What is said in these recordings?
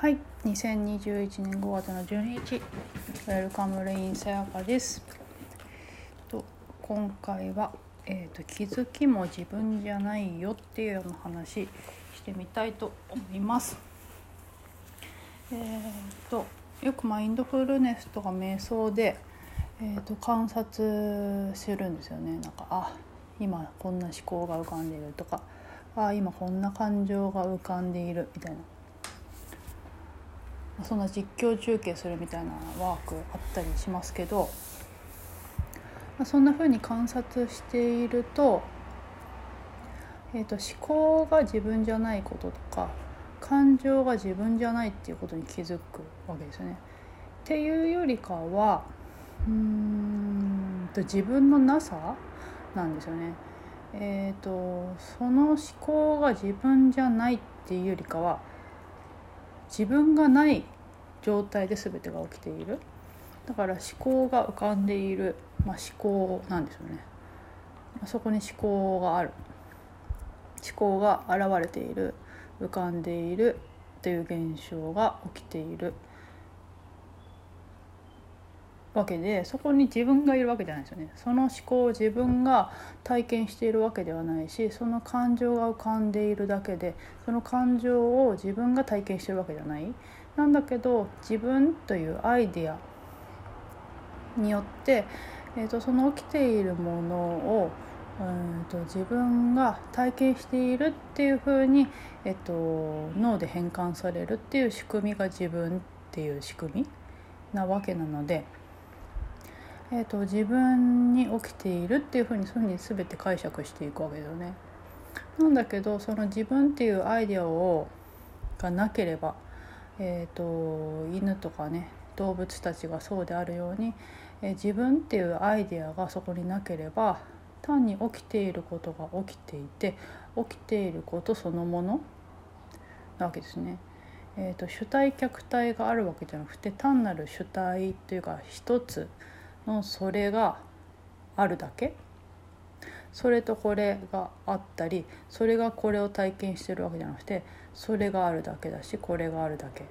はい、2021年5月の12日、ウェルカムレインさやかです。と今回は、えーと気づきも自分じゃないよっていうような話してみたいと思います。えーとよくマインドフルネスとか瞑想で、えーと観察するんですよね。なんかあ今こんな思考が浮かんでいるとかあ今こんな感情が浮かんでいるみたいな。そんな実況中継するみたいなワークあったりしますけどそんな風に観察していると,、えーと、思考が自分じゃないこととか感情が自分じゃないっていうことに気づくわけですよね。っていうよりかはうんと自分のなさなんですよね。えーとその思考が自分じゃないっていうよりかは自分がない状態で全てが起きている。だから思考が浮かんでいる、まあ、思考なんですよね。そこに思考がある。思考が現れている。浮かんでいる。という現象が起きている。わけでそこに自分がいるわけじゃないですよねその思考を自分が体験しているわけではないしその感情が浮かんでいるだけでその感情を自分が体験しているわけじゃないなんだけど自分というアイデアによって、えーと、その起きているものをうんと自分が体験しているっていうふうに、えっと、脳で変換されるっていう仕組みが自分っていう仕組みなわけなので。えーと、自分に起きているっていうふうにそういうふうに全て解釈していくわけだよね。なんだけどその自分っていうアイデアをがなければ、えーと、犬とかね動物たちがそうであるように、えー、自分っていうアイデアがそこになければ単に起きていることが起きていて起きていることそのものなわけですね。えーと主体客体があるわけじゃなくて単なる主体というか一つのそれがあるだけ？それとこれがあったりそれがこれを体験してるわけじゃなくてそれがあるだけだしこれがあるだけ。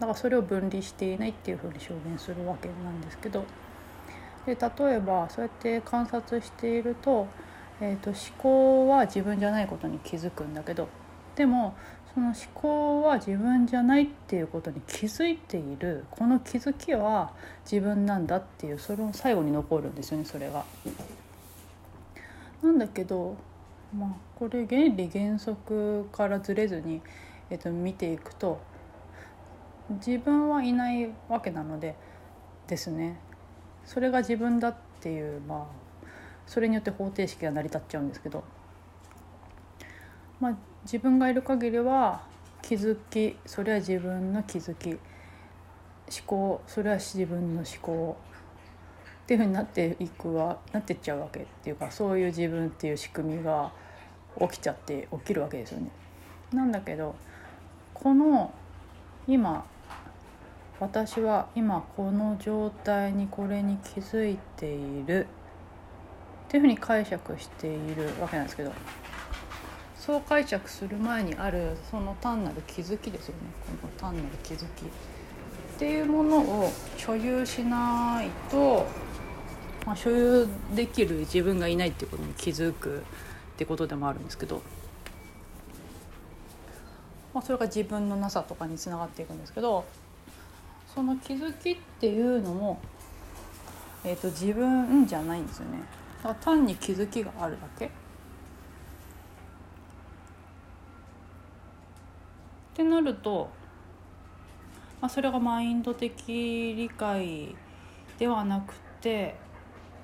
だからそれを分離していないっていうふうに証言するわけなんですけど。で例えばそうやって観察していると,、えーと、思考は自分じゃないことに気づくんだけどでもその思考は自分じゃないっていうことに気づいているこの気づきは自分なんだっていうそれを最後に残るんですよねそれが。なんだけどまあこれ原理原則からずれずに、えっと、見ていくと自分はいないわけなのでですねそれが自分だっていうまあそれによって方程式が成り立っちゃうんですけどまあ自分がいる限りは気づきそれは自分の気づき思考それは自分の思考っていうふうになっていくはなってっちゃうわけっていうかそういう自分っていう仕組みが起きちゃって起きるわけですよね。なんだけどこの今私は今この状態にこれに気づいているっていうふうに解釈しているわけなんですけどそう解釈する前にあるその単なる気づきですよね。この単なる気づきっていうものを所有しないと、まあ、所有できる自分がいないっていうことに気づくってことでもあるんですけど、まあ、それが自分のなさとかにつながっていくんですけどその気づきっていうのも、えーと、自分じゃないんですよね。だから単に気づきがあるだけ。ってなると、まあ、それがマインド的理解ではなくて、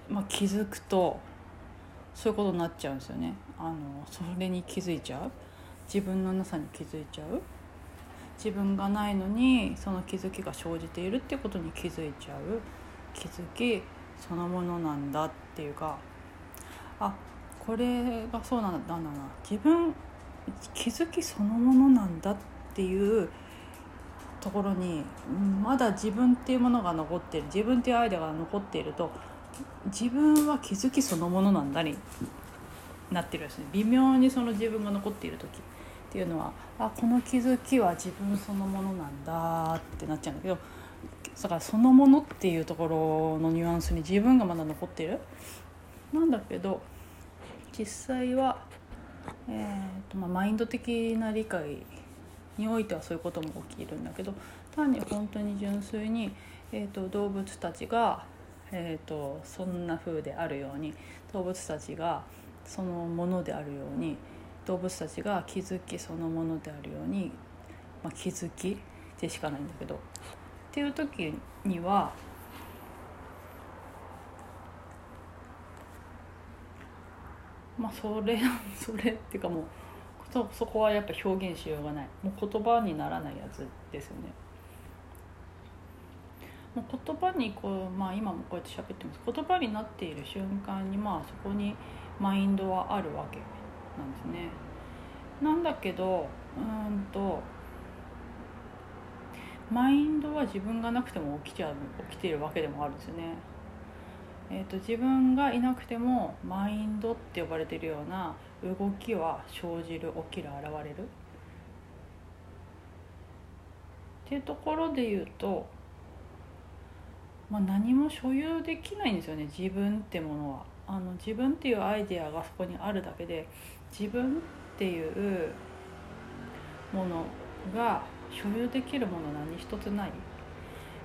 まあ、気づくとそういうことになっちゃうんですよね。あのそれに気づいちゃう。自分のなさに気づいちゃう。自分がないのにその気づきが生じているってことに気づいちゃう。気づきそのものなんだっていうかあこれがそうなんだな。んだな自分気づきそのものなんだってていうところにまだ自分っていうものが残ってる自分っていうアイデアが残っていると自分は気づきそのものなんだになってるんですね微妙にその自分が残っている時っていうのはあこの気づきは自分そのものなんだってなっちゃうんだけどだからそのものっていうところのニュアンスに自分がまだ残ってる。なんだけど実際は、えーとまあ、マインド的な理解においてはそういうことも起きるんだけど単に本当に純粋に、えーと、動物たちが、えーと、そんな風であるように動物たちがそのものであるように動物たちが気づきそのものであるように、まあ、気づきでしかないんだけどっていう時にはまあそれそれっていうかもうそそこはやっぱ表現しようがないもう言葉にならないやつですよね。もう言葉にこう、まあ、今もこうやって喋ってます言葉になっている瞬間にまあそこにマインドはあるわけなんですね。なんだけどうんとマインドは自分がなくても起きちゃう起きているわけでもあるんですよね。えーと、自分がいなくてもマインドって呼ばれているような動きは生じる起きる現れる。っていうところで言うと、まあ、何も所有できないんですよね自分ってものは。あの自分っていうアイデアがそこにあるだけで自分っていうものが所有できるもの何一つない。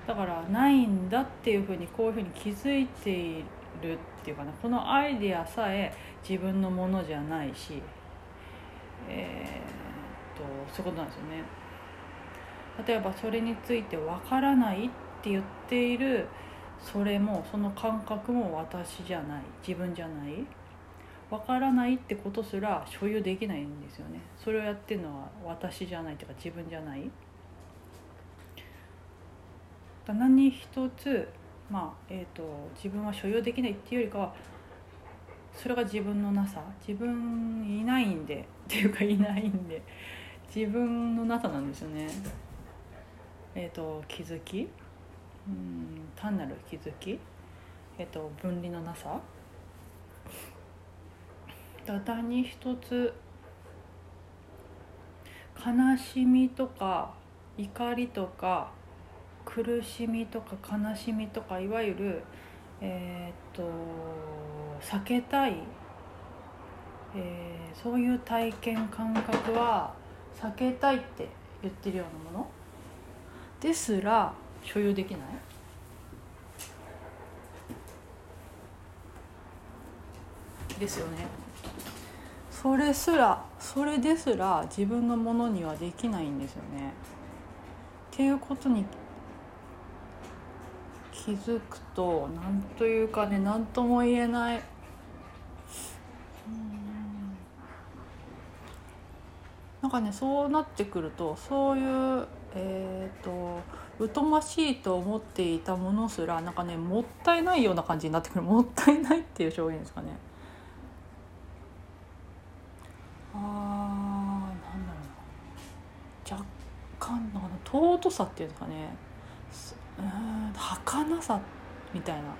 だからないんだっていうふうにこういうふうに気づいているっていうかなこのアイデアさえ自分のものじゃないしえー、っとそういうことなんですよね。例えばそれについてわからないって言っているそれもその感覚も私じゃない自分じゃないわからないってことすら所有できないんですよねそれをやってるのは私じゃないっていうか自分じゃない何一つ、まあえーと、自分は所有できないっていうよりかはそれが自分のなさ自分いないんで っていうかいないんで自分のなさなんですよね。えーと、気づきうん単なる気づき、えーと、分離のなさだ単に一つ悲しみとか怒りとか苦しみとか悲しみとかいわゆるえー、っと避けたい、えー、そういう体験感覚は避けたいって言ってるようなもの？ですら所有できない？ですよね。それすらそれですら自分のものにはできないんですよね。っていうことに気づくと何というかね何とも言えない。なんかねそうなってくるとそういうえ、ー、と疎ましいと思っていたものすらなんかねもったいないような感じになってくる。もったいないっていう表現ですかね。あーなんだろうな。若干の尊さっていうんですかね。うん儚さみたいな。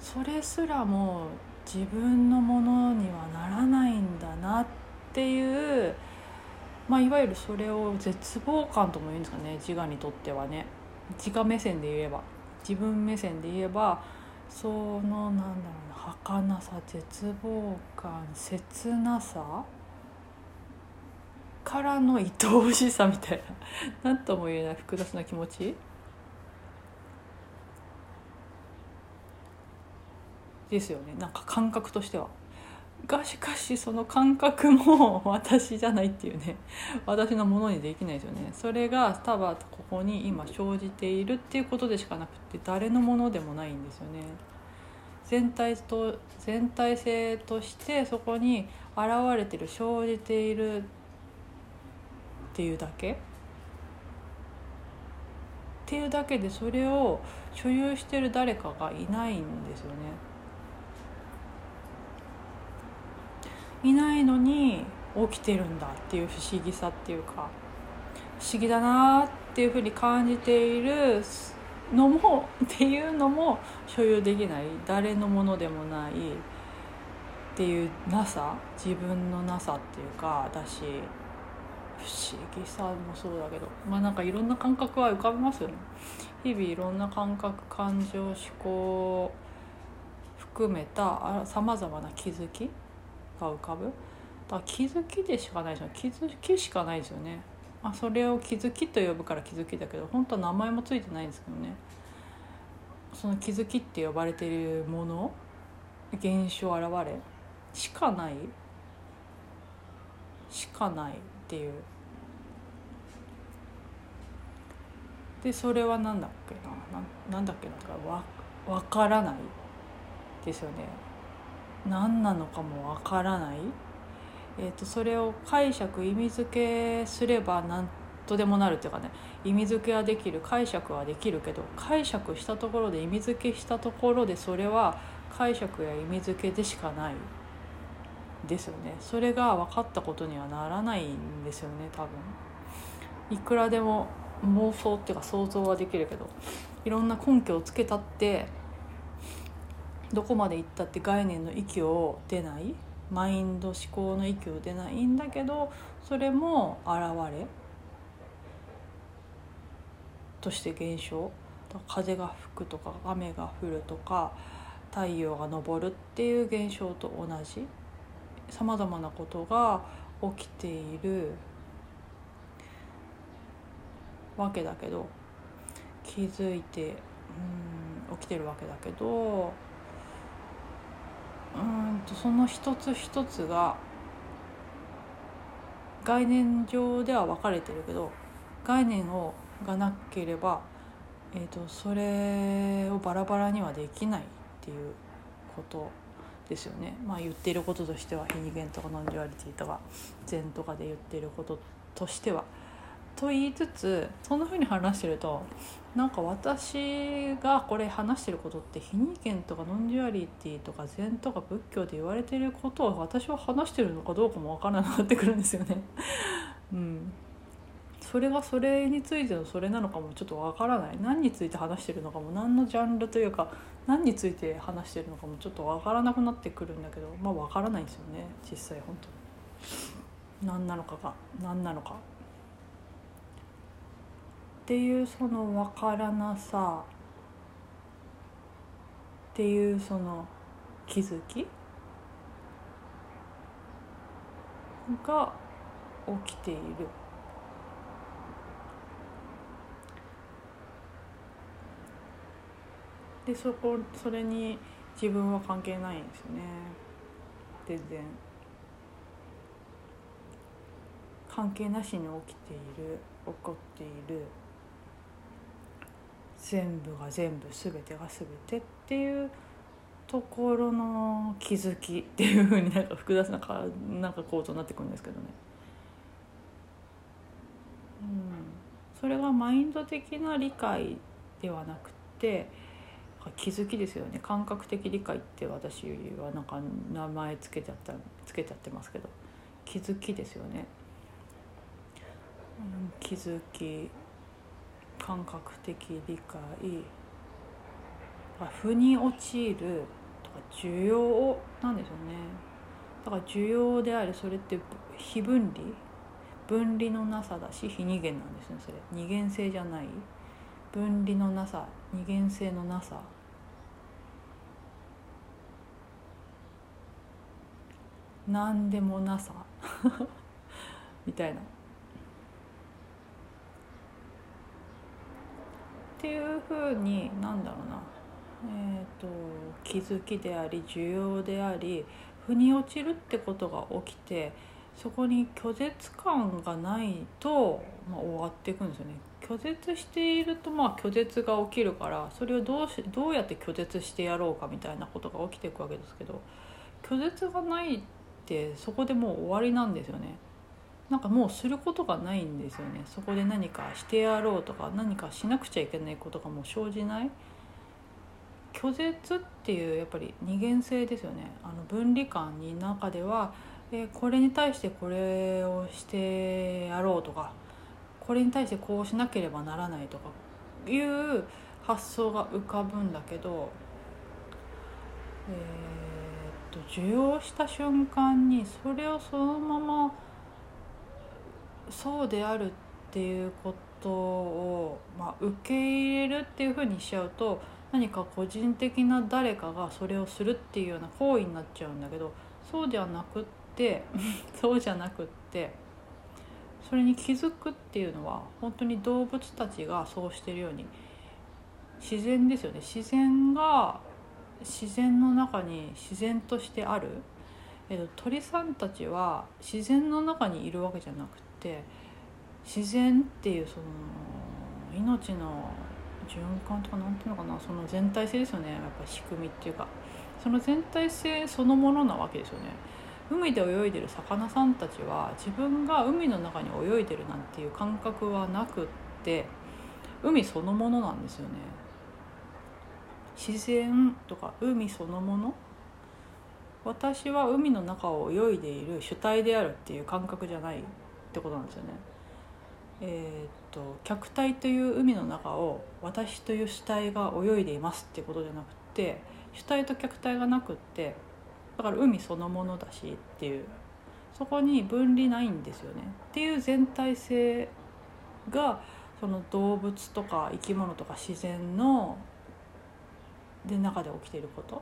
それすらも自分のものにはならないんだなっていう、まあ、いわゆるそれを絶望感とも言うんですかね。自我にとってはね。自我目線で言えば。自分目線で言えばそのなんだろうな。儚さ絶望感切なさ。からの愛おしさみたいな。何とも言えない複雑な気持ち。ですよね。なんか感覚としては。がしかしその感覚も 私じゃないっていうね。私のものにできないですよね。それがただここに今生じているっていうことでしかなくて誰のものでもないんですよね。全体と全体性としてそこに現れてる生じているっていうだけ。っていうだけでそれを所有してる誰かがいないんですよね。いないのに起きてるんだっていう不思議さっていうか不思議だなっていうふうに感じているのもっていうのも所有できない。誰のものでもないっていうなさ自分のなさっていうかだし不思議さもそうだけどまあなんかいろんな感覚は浮かびますよね。日々いろんな感覚感情思考含めたさまざまな気づきが浮かぶだから気づきでしかないですよね気づきしかないですよね、まあ、それを気づきと呼ぶから気づきだけど本当は名前もついてないんですけどね。その気づきって呼ばれているもの現象現れしかない？しかないっていう。でそれは何だっけな？何だっけな？わ分からないですよね。何なのかも分からない、えーと、それを解釈意味付けすれば何とでもなるっていうかね。意味付けはできる解釈はできるけど解釈したところで意味付けしたところでそれは解釈や意味付けでしかないですよね。それが分かったことにはならないんですよね多分。いくらでも妄想っていうか想像はできるけどいろんな根拠をつけたってどこまで行ったって概念の域を出ない？マインド思考の域を出ないんだけどそれも現れとして現象。風が吹くとか雨が降るとか太陽が昇るっていう現象と同じ。さまざまなことが起きているわけだけど気づいてうん起きてるわけだけどうんとその一つ一つが概念上では分かれてるけど概念をがなければ、えーと、それをバラバラにはできないっていうことですよね。まあ、言っていることとしては非二元とか non-duality とか禅とかで言っていることとしては。と言いつつそんな風に話してるとなんか私がこれ話してることって非二元とか non-duality とか禅とか仏教で言われてることを私は話してるのかどうかも分からなくなってくるんですよね。うん、それがそれについてのそれなのかもちょっとわからない。何について話してるのかも何のジャンルというか何について話してるのかもちょっとわからなくなってくるんだけどまあわからないんですよね。実際本当に。何なのかが何なのか。っていうその分からなさっていうその気づきが起きている。でそこそれに自分は関係ないんですね。全然。関係なしに起きている起こっている。全部が全部全てが全てっていうところの気づきっていうふうになんか複雑なかなんか構造になってくるんですけどね。うん、それがマインド的な理解ではなくて気づきですよね感覚的理解って私はなんか名前つけちゃったつけちゃってますけど気づきですよね。うん、気づき感覚的理解。腑に陥るとか需要なんですよね。だから需要でありそれって非分離？分離のなさだし非二元なんですねそれ。二元性じゃない。分離のなさ二元性のなさ。何でもなさ。みたいな。っていうふうになんだろうな。えーと、気づきであり需要であり腑に落ちるってことが起きてそこに拒絶感がないと、まあ、終わっていくんですよね。拒絶しているとまあ拒絶が起きるからそれをどうしどうやって拒絶してやろうかみたいなことが起きていくわけですけど拒絶がないってそこでもう終わりなんですよね。なんかもうすることがないんですよね。そこで何かしてやろうとか何かしなくちゃいけないことがもう生じない。拒絶っていうやっぱり二元性ですよね。あの分離感に中では、えこれに対してこれをしてやろうとかこれに対してこうしなければならないとかいう発想が浮かぶんだけど、えー、っと受容した瞬間にそれをそのままそうであるっていうことを、まあ、受け入れるっていうふうにしちゃうと何か個人的な誰かがそれをするっていうような行為になっちゃうんだけどそうではなくってそうじゃなくって それに気づくっていうのは本当に動物たちがそうしてるように自然ですよね。自然が自然の中に自然としてある、えっと、鳥さんたちは自然の中にいるわけじゃなくて自然っていうその命の循環とかなんていうのかなその全体性ですよね。やっぱ仕組みっていうか。その全体性そのものなわけですよね。海で泳いでる魚さんたちは自分が海の中に泳いでるなんていう感覚はなくって海そのものなんですよね。自然とか海そのもの。私は海の中を泳いでいる主体であるっていう感覚じゃない。ってことなんですよね。えー、っと客体という海の中を私という主体が泳いでいますっていうことじゃなくて主体と客体がなくってだから海そのものだしっていうそこに分離ないんですよね。っていう全体性がその動物とか生き物とか自然ので中で起きていること。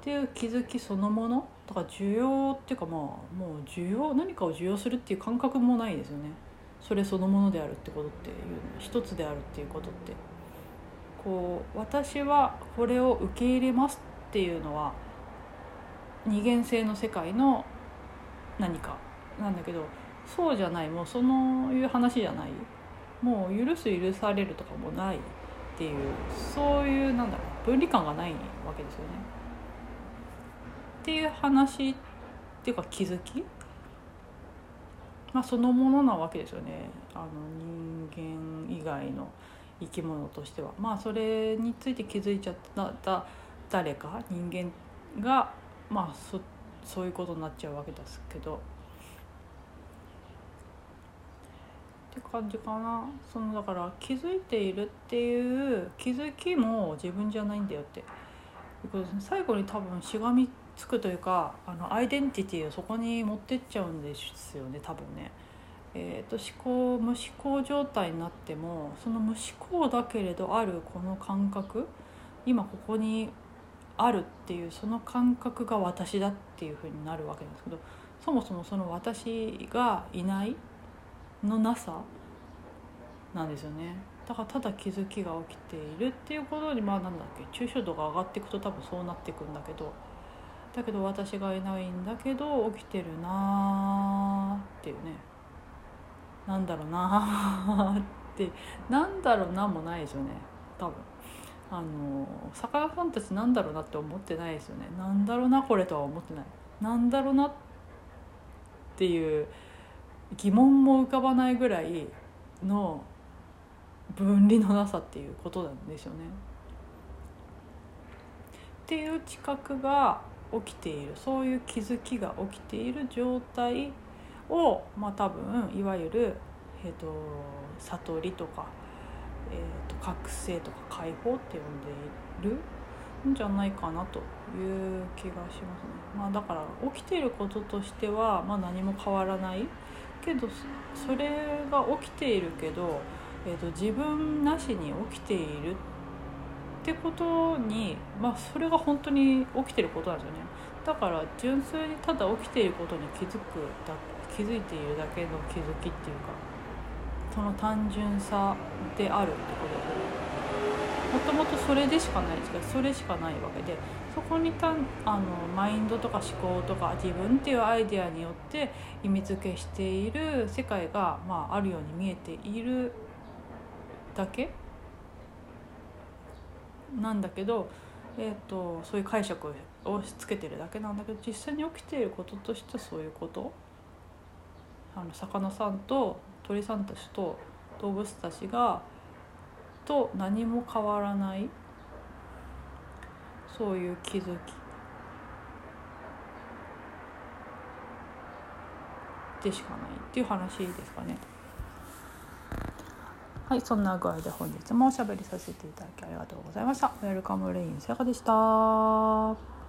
っていう気づきそのものだから需要っていうかまあもう需要何かを需要するっていう感覚もないですよね。それそのものであるってことっていう一つであるっていうことって。こう私はこれを受け入れますっていうのは二元性の世界の何か。なんだけどそうじゃない。もうそのいう話じゃない。もう許す許されるとかもないっていうそういうなんだろう。分離感がないわけですよね。っていう話っていうか気づき？まあ、そのものなわけですよね。あの人間以外の生き物としては。まあそれについて気づいちゃった誰か？人間がまあそそういうことになっちゃうわけですけど。って感じかな。そのだから気づいているっていう気づきも自分じゃないんだよって最後に多分しがみつくというかあのアイデンティティをそこに持ってっちゃうんですよね多分ね。えーと、思考無思考状態になってもその無思考だけれどあるこの感覚今ここにあるっていうその感覚が私だっていうふうになるわけなんですけどそもそもその私がいないのなさなんですよねだからただ気づきが起きているっていうことにまあなんだっけ抽象度が上がっていくと多分そうなっていくんだけどだけど私がいないんだけど起きてるなーっていうね。なんだろうなー って。なんだろうなもないですよね。多分。あの魚さんたちなんだろうなって思ってないですよね。なんだろうなこれとは思ってない。なんだろうなっていう疑問も浮かばないぐらいの分離のなさっていうことなんですよね。っていう知覚が起きているそういう気づきが起きている状態をまあ多分いわゆる、えーと、悟りとか、えーと、覚醒とか解放って呼んでいるんじゃないかなという気がしますね。まあ、だから起きていることとしては、まあ、何も変わらないけどそれが起きているけど、えーと自分なしに起きているってことに、まあ、それが本当に起きてることなんですよね。だから純粋にただ起きていることに気づくだ気づいているだけの気づきっていうかその単純さであるってことでもともとそれでしかないですけどそれしかないわけでそこにたあのマインドとか思考とか自分っていうアイデアによって意味付けしている世界が、まあ、あるように見えているだけなんだけど、えーと、そういう解釈を押しつけてるだけなんだけど実際に起きていることとしてそういうことあの魚さんと鳥さんたちと動物たちがと何も変わらないそういう気づきでしかないっていう話ですかね。はいそんな具合で本日もおしゃべりさせていただきありがとうございました。ウェルカムレインさやかでした。